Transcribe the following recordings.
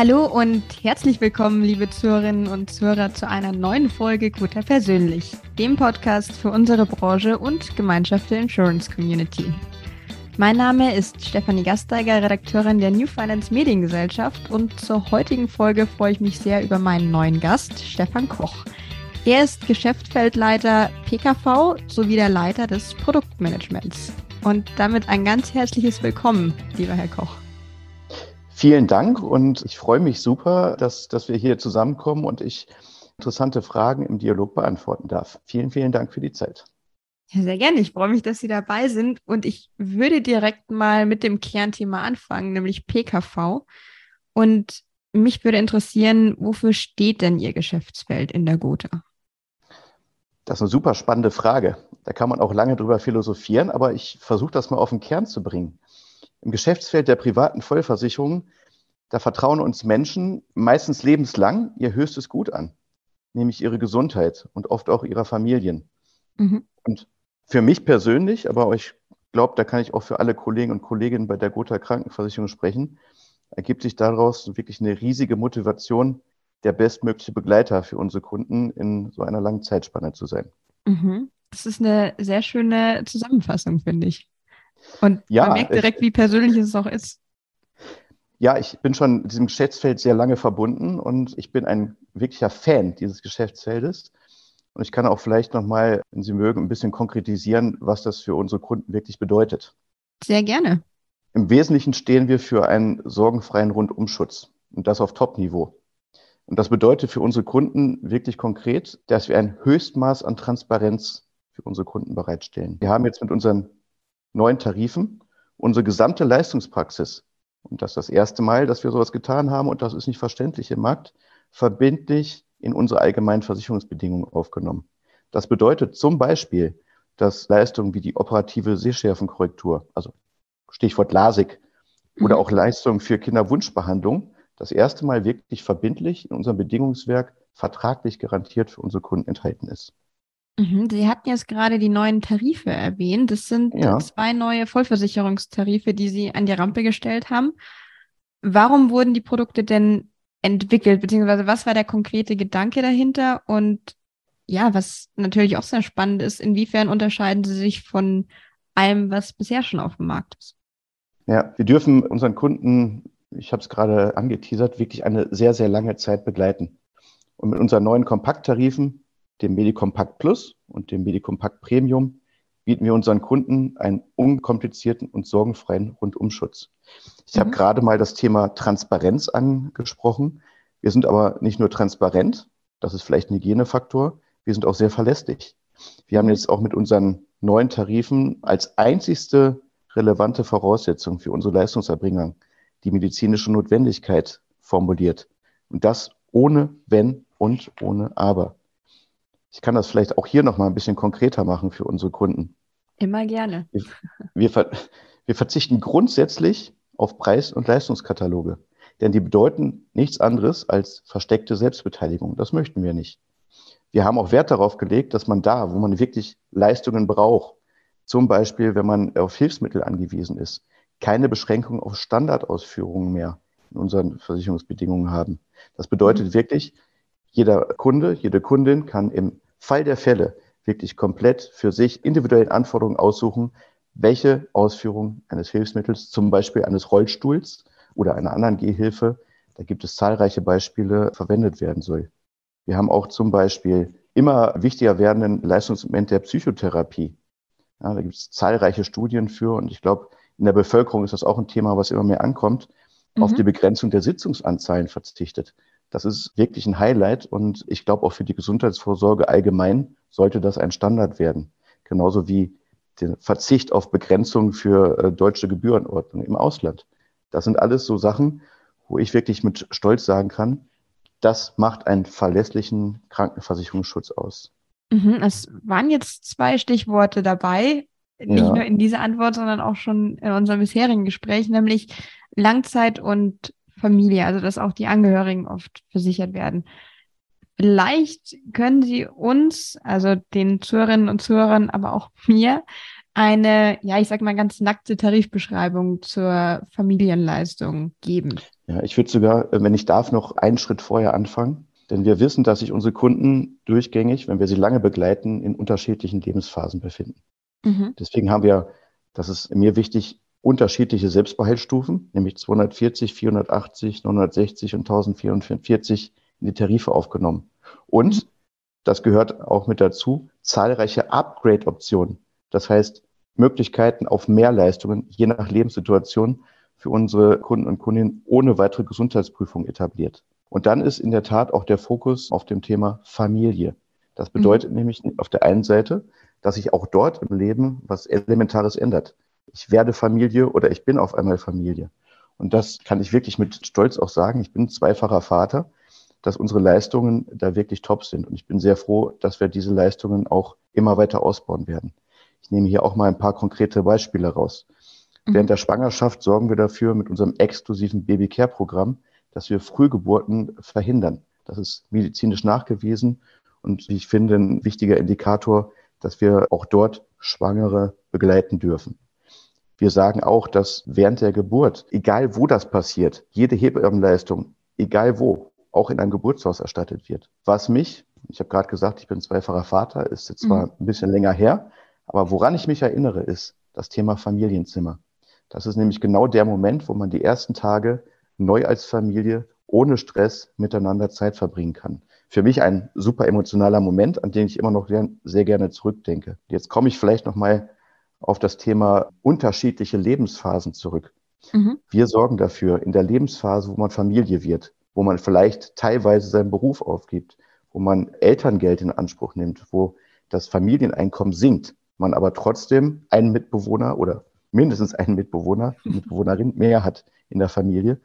Hallo und herzlich willkommen, liebe Zuhörerinnen und Zuhörer, zu einer neuen Folge Guter Persönlich, dem Podcast für unsere Branche und Gemeinschaft der Insurance Community. Mein Name ist Stefanie Gasteiger, Redakteurin der New Finance Mediengesellschaft und zur heutigen Folge freue ich mich sehr über meinen neuen Gast, Stefan Koch. Er ist Geschäftsfeldleiter PKV sowie der Leiter des Produktmanagements. Und damit ein ganz herzliches Willkommen, lieber Herr Koch. Vielen Dank und ich freue mich super, dass, dass wir hier zusammenkommen und ich interessante Fragen im Dialog beantworten darf. Vielen, vielen Dank für die Zeit. Ja, sehr gerne. Ich freue mich, dass Sie dabei sind und ich würde direkt mal mit dem Kernthema anfangen, nämlich PKV. Und mich würde interessieren, wofür steht denn Ihr Geschäftsfeld in der Gotha? Das ist eine super spannende Frage. Da kann man auch lange drüber philosophieren, aber ich versuche das mal auf den Kern zu bringen. Im Geschäftsfeld der privaten Vollversicherung, da vertrauen uns Menschen meistens lebenslang ihr höchstes Gut an, nämlich ihre Gesundheit und oft auch ihrer Familien. Mhm. Und für mich persönlich, aber ich glaube, da kann ich auch für alle Kollegen und Kolleginnen bei der Gotha Krankenversicherung sprechen, ergibt sich daraus wirklich eine riesige Motivation, der bestmögliche Begleiter für unsere Kunden in so einer langen Zeitspanne zu sein. Mhm. Das ist eine sehr schöne Zusammenfassung, finde ich. Und ja, man merkt direkt, wie persönlich es auch ist. Ja, ich bin schon diesem Geschäftsfeld sehr lange verbunden und ich bin ein wirklicher Fan dieses Geschäftsfeldes. Und ich kann auch vielleicht nochmal, wenn Sie mögen, ein bisschen konkretisieren, was das für unsere Kunden wirklich bedeutet. Sehr gerne. Im Wesentlichen stehen wir für einen sorgenfreien Rundumschutz und das auf Top-Niveau. Und das bedeutet für unsere Kunden wirklich konkret, dass wir ein Höchstmaß an Transparenz für unsere Kunden bereitstellen. Wir haben jetzt mit unseren neuen Tarifen unsere gesamte Leistungspraxis, und das ist das erste Mal, dass wir sowas getan haben, und das ist nicht verständlich im Markt, verbindlich in unsere allgemeinen Versicherungsbedingungen aufgenommen. Das bedeutet zum Beispiel, dass Leistungen wie die operative Sehschärfenkorrektur, also Stichwort LASIK, oder mhm. auch Leistungen für Kinderwunschbehandlung das erste Mal wirklich verbindlich in unserem Bedingungswerk vertraglich garantiert für unsere Kunden enthalten ist. Mhm, Sie hatten jetzt gerade die neuen Tarife erwähnt. Das sind ja. zwei neue Vollversicherungstarife, die Sie an die Rampe gestellt haben. Warum wurden die Produkte denn entwickelt, beziehungsweise was war der konkrete Gedanke dahinter? Und ja, was natürlich auch sehr spannend ist, inwiefern unterscheiden sie sich von allem, was bisher schon auf dem Markt ist? Ja, wir dürfen unseren Kunden ich habe es gerade angeteasert, wirklich eine sehr, sehr lange Zeit begleiten. Und mit unseren neuen Kompakttarifen, dem Medicompact Plus und dem Medicompact Premium, bieten wir unseren Kunden einen unkomplizierten und sorgenfreien Rundumschutz. Ich mhm. habe gerade mal das Thema Transparenz angesprochen. Wir sind aber nicht nur transparent, das ist vielleicht ein Hygienefaktor, wir sind auch sehr verlässlich. Wir haben jetzt auch mit unseren neuen Tarifen als einzigste relevante Voraussetzung für unsere Leistungserbringer die medizinische Notwendigkeit formuliert. Und das ohne Wenn und ohne Aber. Ich kann das vielleicht auch hier nochmal ein bisschen konkreter machen für unsere Kunden. Immer gerne. Wir, wir, ver wir verzichten grundsätzlich auf Preis- und Leistungskataloge, denn die bedeuten nichts anderes als versteckte Selbstbeteiligung. Das möchten wir nicht. Wir haben auch Wert darauf gelegt, dass man da, wo man wirklich Leistungen braucht, zum Beispiel, wenn man auf Hilfsmittel angewiesen ist, keine Beschränkung auf Standardausführungen mehr in unseren Versicherungsbedingungen haben. Das bedeutet mhm. wirklich, jeder Kunde, jede Kundin kann im Fall der Fälle wirklich komplett für sich individuellen Anforderungen aussuchen, welche Ausführung eines Hilfsmittels, zum Beispiel eines Rollstuhls oder einer anderen Gehhilfe, da gibt es zahlreiche Beispiele, verwendet werden soll. Wir haben auch zum Beispiel immer wichtiger werdenden Leistungsmoment der Psychotherapie. Ja, da gibt es zahlreiche Studien für und ich glaube, in der Bevölkerung ist das auch ein Thema, was immer mehr ankommt, mhm. auf die Begrenzung der Sitzungsanzahlen verzichtet. Das ist wirklich ein Highlight und ich glaube auch für die Gesundheitsvorsorge allgemein sollte das ein Standard werden. Genauso wie der Verzicht auf Begrenzung für äh, deutsche Gebührenordnung im Ausland. Das sind alles so Sachen, wo ich wirklich mit Stolz sagen kann, das macht einen verlässlichen Krankenversicherungsschutz aus. Mhm, es waren jetzt zwei Stichworte dabei, nicht ja. nur in dieser Antwort, sondern auch schon in unserem bisherigen Gespräch, nämlich Langzeit und Familie, also dass auch die Angehörigen oft versichert werden. Vielleicht können Sie uns, also den Zuhörerinnen und Zuhörern, aber auch mir, eine, ja, ich sag mal ganz nackte Tarifbeschreibung zur Familienleistung geben? Ja, ich würde sogar, äh, wenn ich darf, noch einen Schritt vorher anfangen. Denn wir wissen, dass sich unsere Kunden durchgängig, wenn wir sie lange begleiten, in unterschiedlichen Lebensphasen befinden. Mhm. Deswegen haben wir, das ist mir wichtig, unterschiedliche Selbstbehaltsstufen, nämlich 240, 480, 960 und 1044 in die Tarife aufgenommen. Und, das gehört auch mit dazu, zahlreiche Upgrade-Optionen. Das heißt, Möglichkeiten auf mehr Leistungen, je nach Lebenssituation, für unsere Kunden und Kundinnen ohne weitere Gesundheitsprüfung etabliert. Und dann ist in der Tat auch der Fokus auf dem Thema Familie. Das bedeutet mhm. nämlich auf der einen Seite, dass sich auch dort im Leben was Elementares ändert. Ich werde Familie oder ich bin auf einmal Familie. Und das kann ich wirklich mit Stolz auch sagen. Ich bin zweifacher Vater, dass unsere Leistungen da wirklich top sind. Und ich bin sehr froh, dass wir diese Leistungen auch immer weiter ausbauen werden. Ich nehme hier auch mal ein paar konkrete Beispiele raus. Mhm. Während der Schwangerschaft sorgen wir dafür mit unserem exklusiven Babycare-Programm, dass wir Frühgeburten verhindern. Das ist medizinisch nachgewiesen und ich finde ein wichtiger Indikator, dass wir auch dort Schwangere begleiten dürfen. Wir sagen auch, dass während der Geburt, egal wo das passiert, jede Hebammenleistung, egal wo, auch in einem Geburtshaus erstattet wird. Was mich, ich habe gerade gesagt, ich bin zweifacher Vater, ist jetzt zwar mhm. ein bisschen länger her, aber woran ich mich erinnere, ist das Thema Familienzimmer. Das ist nämlich genau der Moment, wo man die ersten Tage neu als Familie ohne Stress miteinander Zeit verbringen kann. Für mich ein super emotionaler Moment, an den ich immer noch sehr, gerne zurückdenke. Jetzt komme ich vielleicht noch mal auf das Thema unterschiedliche Lebensphasen zurück. Mhm. Wir sorgen dafür in der Lebensphase, wo man Familie wird, wo man vielleicht teilweise seinen Beruf aufgibt, wo man Elterngeld in Anspruch nimmt, wo das Familieneinkommen sinkt, man aber trotzdem einen Mitbewohner oder mindestens einen Mitbewohner, Mitbewohnerin mehr hat in der Familie,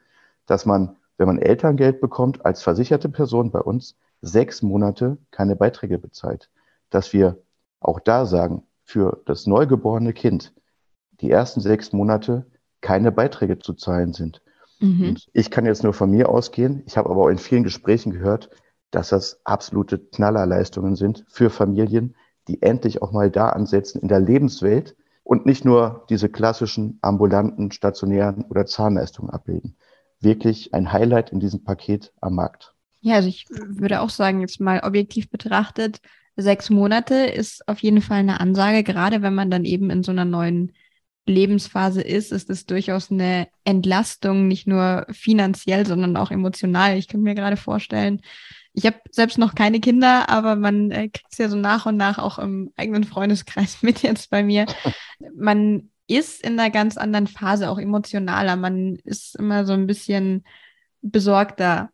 dass man, wenn man Elterngeld bekommt, als versicherte Person bei uns sechs Monate keine Beiträge bezahlt. Dass wir auch da sagen, für das neugeborene Kind die ersten sechs Monate keine Beiträge zu zahlen sind. Mhm. ich kann jetzt nur von mir ausgehen. Ich habe aber auch in vielen Gesprächen gehört, dass das absolute Knallerleistungen sind für Familien, die endlich auch mal da ansetzen in der Lebenswelt, und nicht nur diese klassischen ambulanten, stationären oder Zahnleistungen abbilden. Wirklich ein Highlight in diesem Paket am Markt. Ja, also ich würde auch sagen, jetzt mal objektiv betrachtet, sechs Monate ist auf jeden Fall eine Ansage, gerade wenn man dann eben in so einer neuen Lebensphase ist, ist es durchaus eine Entlastung, nicht nur finanziell, sondern auch emotional. Ich könnte mir gerade vorstellen, ich habe selbst noch keine Kinder, aber man äh, kriegt es ja so nach und nach auch im eigenen Freundeskreis mit jetzt bei mir. Man ist in einer ganz anderen Phase, auch emotionaler. Man ist immer so ein bisschen besorgter,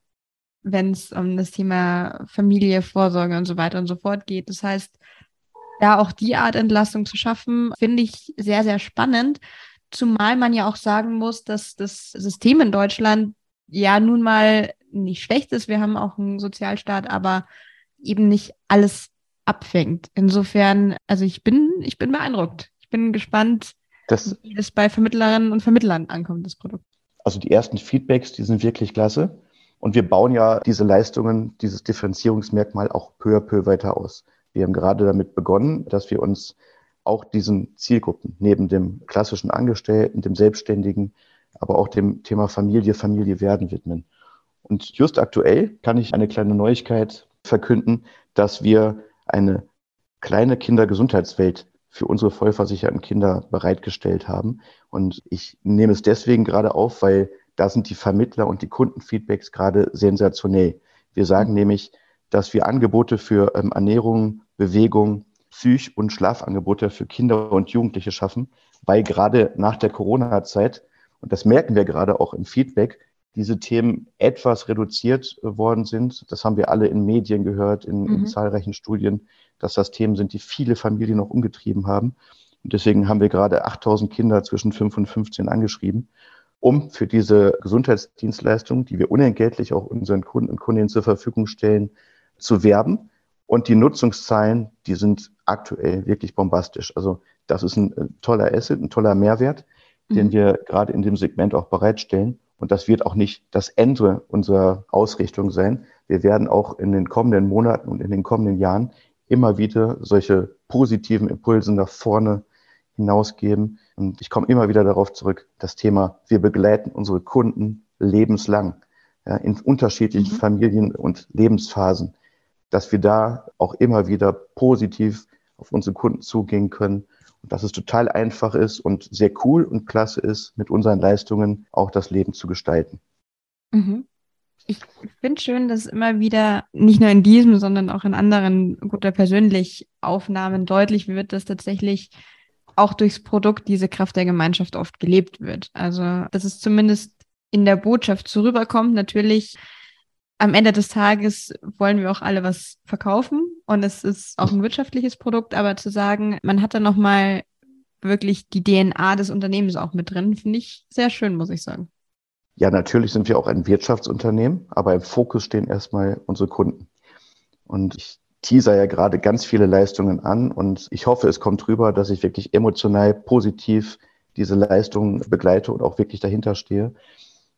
wenn es um das Thema Familie, Vorsorge und so weiter und so fort geht. Das heißt, da auch die Art Entlastung zu schaffen, finde ich sehr, sehr spannend. Zumal man ja auch sagen muss, dass das System in Deutschland ja nun mal nicht schlecht ist. Wir haben auch einen Sozialstaat, aber eben nicht alles abfängt. Insofern, also ich bin, ich bin beeindruckt. Ich bin gespannt, das, wie es bei Vermittlerinnen und Vermittlern ankommt, das Produkt. Also die ersten Feedbacks, die sind wirklich klasse. Und wir bauen ja diese Leistungen, dieses Differenzierungsmerkmal auch peu à peu weiter aus. Wir haben gerade damit begonnen, dass wir uns auch diesen Zielgruppen neben dem klassischen Angestellten, dem Selbstständigen, aber auch dem Thema Familie, Familie werden widmen. Und just aktuell kann ich eine kleine Neuigkeit verkünden, dass wir eine kleine Kindergesundheitswelt für unsere vollversicherten Kinder bereitgestellt haben. Und ich nehme es deswegen gerade auf, weil da sind die Vermittler und die Kundenfeedbacks gerade sensationell. Wir sagen mhm. nämlich, dass wir Angebote für ähm, Ernährung, Bewegung, Psych- und Schlafangebote für Kinder und Jugendliche schaffen, weil gerade nach der Corona-Zeit, und das merken wir gerade auch im Feedback, diese Themen etwas reduziert äh, worden sind. Das haben wir alle in Medien gehört, in, mhm. in zahlreichen Studien, dass das Themen sind, die viele Familien noch umgetrieben haben. Und deswegen haben wir gerade 8000 Kinder zwischen 5 und 15 angeschrieben, um für diese Gesundheitsdienstleistung, die wir unentgeltlich auch unseren Kunden und Kundinnen zur Verfügung stellen, zu werben. Und die Nutzungszahlen, die sind aktuell wirklich bombastisch. Also das ist ein äh, toller Asset, ein toller Mehrwert, mhm. den wir gerade in dem Segment auch bereitstellen. Und das wird auch nicht das Ende unserer Ausrichtung sein. Wir werden auch in den kommenden Monaten und in den kommenden Jahren immer wieder solche positiven Impulse nach vorne hinausgeben. Und ich komme immer wieder darauf zurück, das Thema, wir begleiten unsere Kunden lebenslang, ja, in unterschiedlichen mhm. Familien und Lebensphasen, dass wir da auch immer wieder positiv auf unsere Kunden zugehen können und dass es total einfach ist und sehr cool und klasse ist, mit unseren Leistungen auch das Leben zu gestalten. Mhm. Ich finde schön, dass immer wieder nicht nur in diesem, sondern auch in anderen guter persönlich Aufnahmen deutlich wird, dass tatsächlich auch durchs Produkt diese Kraft der Gemeinschaft oft gelebt wird. Also, dass es zumindest in der Botschaft so rüberkommt. Natürlich, am Ende des Tages wollen wir auch alle was verkaufen und es ist auch ein wirtschaftliches Produkt, aber zu sagen, man hat da nochmal wirklich die DNA des Unternehmens auch mit drin, finde ich sehr schön, muss ich sagen. Ja, natürlich sind wir auch ein Wirtschaftsunternehmen, aber im Fokus stehen erstmal unsere Kunden. Und ich teaser ja gerade ganz viele Leistungen an und ich hoffe, es kommt rüber, dass ich wirklich emotional positiv diese Leistungen begleite und auch wirklich dahinter stehe.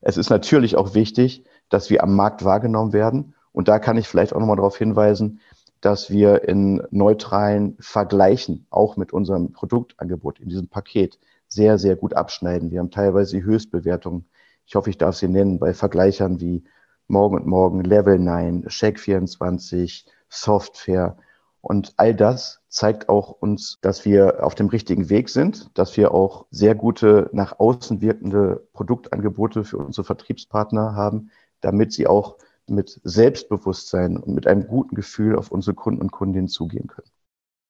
Es ist natürlich auch wichtig, dass wir am Markt wahrgenommen werden. Und da kann ich vielleicht auch nochmal darauf hinweisen, dass wir in neutralen Vergleichen auch mit unserem Produktangebot in diesem Paket sehr, sehr gut abschneiden. Wir haben teilweise die Höchstbewertungen ich hoffe, ich darf sie nennen, bei Vergleichern wie Morgen und Morgen, Level 9, Shake24, Software. Und all das zeigt auch uns, dass wir auf dem richtigen Weg sind, dass wir auch sehr gute nach außen wirkende Produktangebote für unsere Vertriebspartner haben, damit sie auch mit Selbstbewusstsein und mit einem guten Gefühl auf unsere Kunden und Kundinnen zugehen können.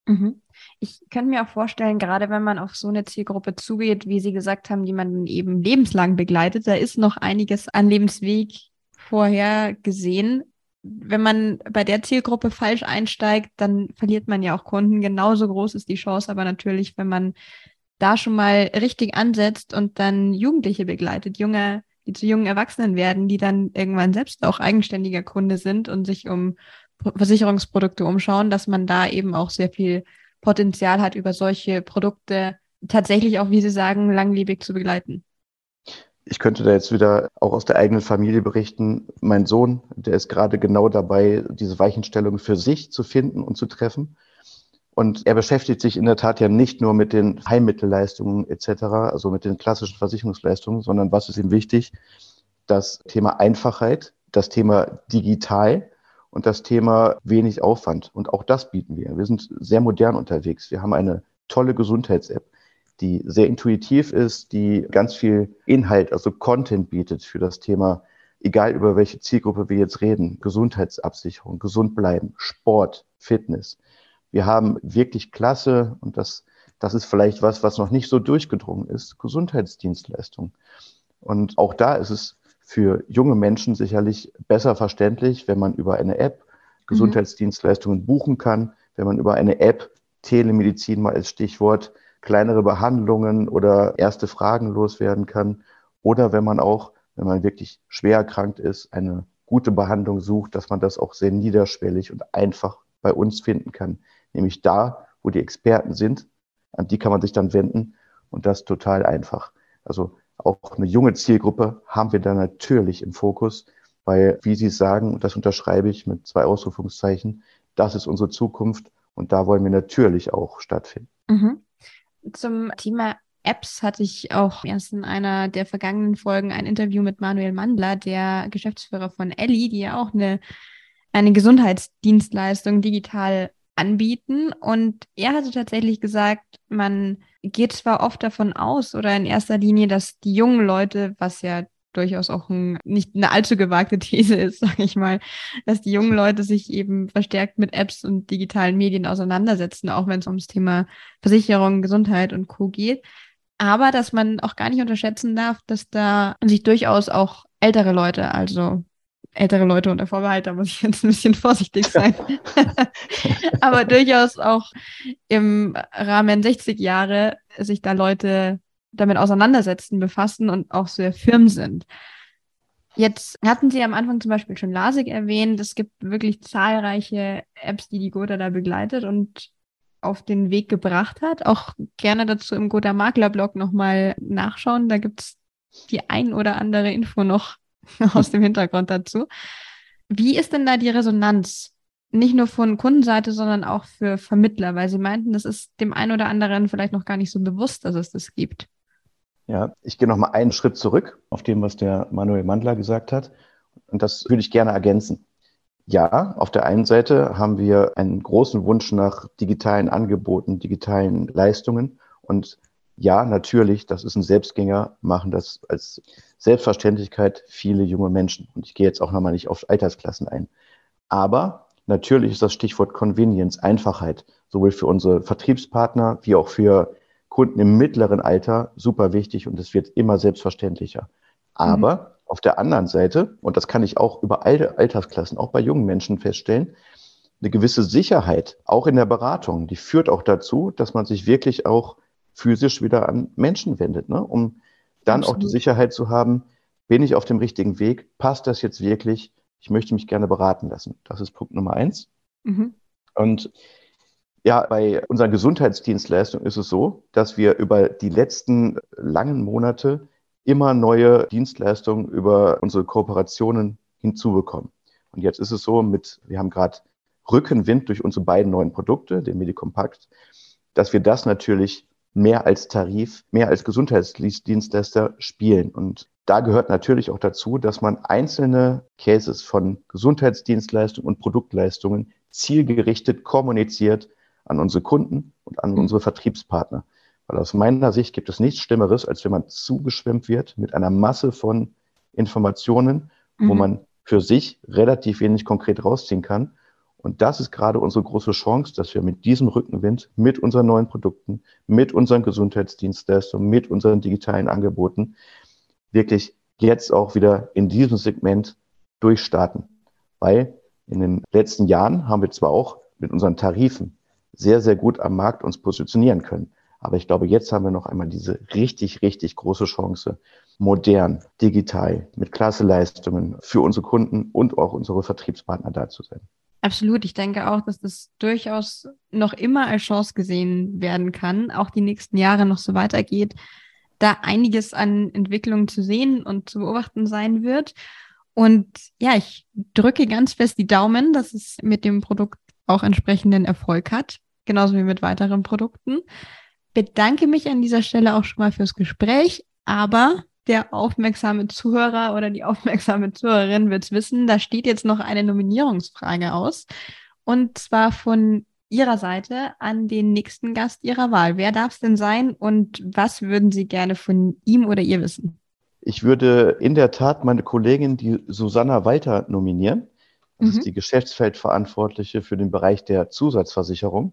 Mhm. Ich könnte mir auch vorstellen, gerade wenn man auf so eine Zielgruppe zugeht, wie Sie gesagt haben, die man eben lebenslang begleitet, da ist noch einiges an Lebensweg vorher gesehen. Wenn man bei der Zielgruppe falsch einsteigt, dann verliert man ja auch Kunden. Genauso groß ist die Chance, aber natürlich, wenn man da schon mal richtig ansetzt und dann Jugendliche begleitet, junge, die zu jungen Erwachsenen werden, die dann irgendwann selbst auch eigenständiger Kunde sind und sich um Versicherungsprodukte umschauen, dass man da eben auch sehr viel Potenzial hat, über solche Produkte tatsächlich auch, wie Sie sagen, langlebig zu begleiten. Ich könnte da jetzt wieder auch aus der eigenen Familie berichten. Mein Sohn, der ist gerade genau dabei, diese Weichenstellung für sich zu finden und zu treffen. Und er beschäftigt sich in der Tat ja nicht nur mit den Heimmittelleistungen etc., also mit den klassischen Versicherungsleistungen, sondern was ist ihm wichtig? Das Thema Einfachheit, das Thema digital und das Thema wenig Aufwand. Und auch das bieten wir. Wir sind sehr modern unterwegs. Wir haben eine tolle Gesundheits-App, die sehr intuitiv ist, die ganz viel Inhalt, also Content bietet für das Thema, egal über welche Zielgruppe wir jetzt reden, Gesundheitsabsicherung, gesund bleiben, Sport, Fitness. Wir haben wirklich klasse, und das, das ist vielleicht was, was noch nicht so durchgedrungen ist, Gesundheitsdienstleistungen. Und auch da ist es für junge Menschen sicherlich besser verständlich, wenn man über eine App Gesundheitsdienstleistungen mhm. buchen kann, wenn man über eine App Telemedizin mal als Stichwort kleinere Behandlungen oder erste Fragen loswerden kann oder wenn man auch, wenn man wirklich schwer erkrankt ist, eine gute Behandlung sucht, dass man das auch sehr niederschwellig und einfach bei uns finden kann, nämlich da, wo die Experten sind, an die kann man sich dann wenden und das total einfach. Also auch eine junge Zielgruppe haben wir da natürlich im Fokus, weil, wie Sie sagen, und das unterschreibe ich mit zwei Ausrufungszeichen, das ist unsere Zukunft und da wollen wir natürlich auch stattfinden. Mhm. Zum Thema Apps hatte ich auch erst in einer der vergangenen Folgen ein Interview mit Manuel Mandler, der Geschäftsführer von Elli, die ja auch eine, eine Gesundheitsdienstleistung digital anbieten. Und er hatte tatsächlich gesagt, man geht zwar oft davon aus oder in erster Linie, dass die jungen Leute, was ja durchaus auch ein, nicht eine allzu gewagte These ist, sage ich mal, dass die jungen Leute sich eben verstärkt mit Apps und digitalen Medien auseinandersetzen, auch wenn es ums Thema Versicherung, Gesundheit und Co geht. Aber dass man auch gar nicht unterschätzen darf, dass da sich durchaus auch ältere Leute, also ältere Leute unter Vorbehalt, da muss ich jetzt ein bisschen vorsichtig sein. Aber durchaus auch im Rahmen 60 Jahre sich da Leute damit auseinandersetzen, befassen und auch sehr firm sind. Jetzt hatten Sie am Anfang zum Beispiel schon LASIK erwähnt. Es gibt wirklich zahlreiche Apps, die die Gotha da begleitet und auf den Weg gebracht hat. Auch gerne dazu im Gotha Makler Blog nochmal nachschauen. Da gibt es die ein oder andere Info noch aus dem Hintergrund dazu. Wie ist denn da die Resonanz nicht nur von Kundenseite, sondern auch für Vermittler, weil Sie meinten, das ist dem einen oder anderen vielleicht noch gar nicht so bewusst, dass es das gibt. Ja, ich gehe noch mal einen Schritt zurück auf dem, was der Manuel Mandler gesagt hat. Und das würde ich gerne ergänzen. Ja, auf der einen Seite haben wir einen großen Wunsch nach digitalen Angeboten, digitalen Leistungen. Und ja, natürlich, das ist ein Selbstgänger, machen das als Selbstverständlichkeit viele junge Menschen. Und ich gehe jetzt auch nochmal nicht auf Altersklassen ein. Aber natürlich ist das Stichwort Convenience, Einfachheit, sowohl für unsere Vertriebspartner wie auch für Kunden im mittleren Alter super wichtig und es wird immer selbstverständlicher. Aber mhm. auf der anderen Seite, und das kann ich auch über alle Altersklassen, auch bei jungen Menschen feststellen, eine gewisse Sicherheit, auch in der Beratung, die führt auch dazu, dass man sich wirklich auch physisch wieder an Menschen wendet, ne? um dann Absolut. auch die Sicherheit zu haben, bin ich auf dem richtigen Weg, passt das jetzt wirklich, ich möchte mich gerne beraten lassen. Das ist Punkt Nummer eins. Mhm. Und ja, bei unseren Gesundheitsdienstleistungen ist es so, dass wir über die letzten langen Monate immer neue Dienstleistungen über unsere Kooperationen hinzubekommen. Und jetzt ist es so mit, wir haben gerade Rückenwind durch unsere beiden neuen Produkte, den Medicompact, dass wir das natürlich mehr als Tarif, mehr als Gesundheitsdienstleister spielen. Und da gehört natürlich auch dazu, dass man einzelne Cases von Gesundheitsdienstleistungen und Produktleistungen zielgerichtet kommuniziert an unsere Kunden und an unsere Vertriebspartner. Weil aus meiner Sicht gibt es nichts Schlimmeres, als wenn man zugeschwemmt wird mit einer Masse von Informationen, mhm. wo man für sich relativ wenig konkret rausziehen kann und das ist gerade unsere große Chance, dass wir mit diesem Rückenwind, mit unseren neuen Produkten, mit unseren Gesundheitsdienstleistungen, mit unseren digitalen Angeboten wirklich jetzt auch wieder in diesem Segment durchstarten. Weil in den letzten Jahren haben wir zwar auch mit unseren Tarifen sehr, sehr gut am Markt uns positionieren können. Aber ich glaube, jetzt haben wir noch einmal diese richtig, richtig große Chance, modern, digital, mit klasse Leistungen für unsere Kunden und auch unsere Vertriebspartner da zu sein. Absolut. Ich denke auch, dass das durchaus noch immer als Chance gesehen werden kann, auch die nächsten Jahre noch so weitergeht, da einiges an Entwicklungen zu sehen und zu beobachten sein wird. Und ja, ich drücke ganz fest die Daumen, dass es mit dem Produkt auch entsprechenden Erfolg hat, genauso wie mit weiteren Produkten. Bedanke mich an dieser Stelle auch schon mal fürs Gespräch, aber der aufmerksame Zuhörer oder die aufmerksame Zuhörerin wird es wissen, da steht jetzt noch eine Nominierungsfrage aus. Und zwar von Ihrer Seite an den nächsten Gast Ihrer Wahl. Wer darf es denn sein und was würden Sie gerne von ihm oder ihr wissen? Ich würde in der Tat meine Kollegin, die Susanna Walter, nominieren. Das mhm. ist die Geschäftsfeldverantwortliche für den Bereich der Zusatzversicherung.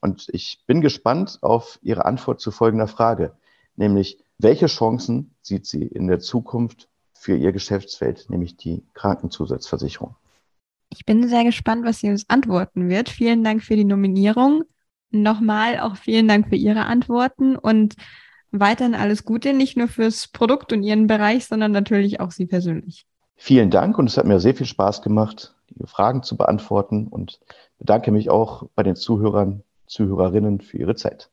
Und ich bin gespannt auf Ihre Antwort zu folgender Frage, nämlich welche Chancen sieht sie in der Zukunft für ihr Geschäftsfeld, nämlich die Krankenzusatzversicherung? Ich bin sehr gespannt, was sie uns antworten wird. Vielen Dank für die Nominierung. Nochmal auch vielen Dank für Ihre Antworten und weiterhin alles Gute, nicht nur fürs Produkt und Ihren Bereich, sondern natürlich auch Sie persönlich. Vielen Dank und es hat mir sehr viel Spaß gemacht, die Fragen zu beantworten und bedanke mich auch bei den Zuhörern, Zuhörerinnen für Ihre Zeit.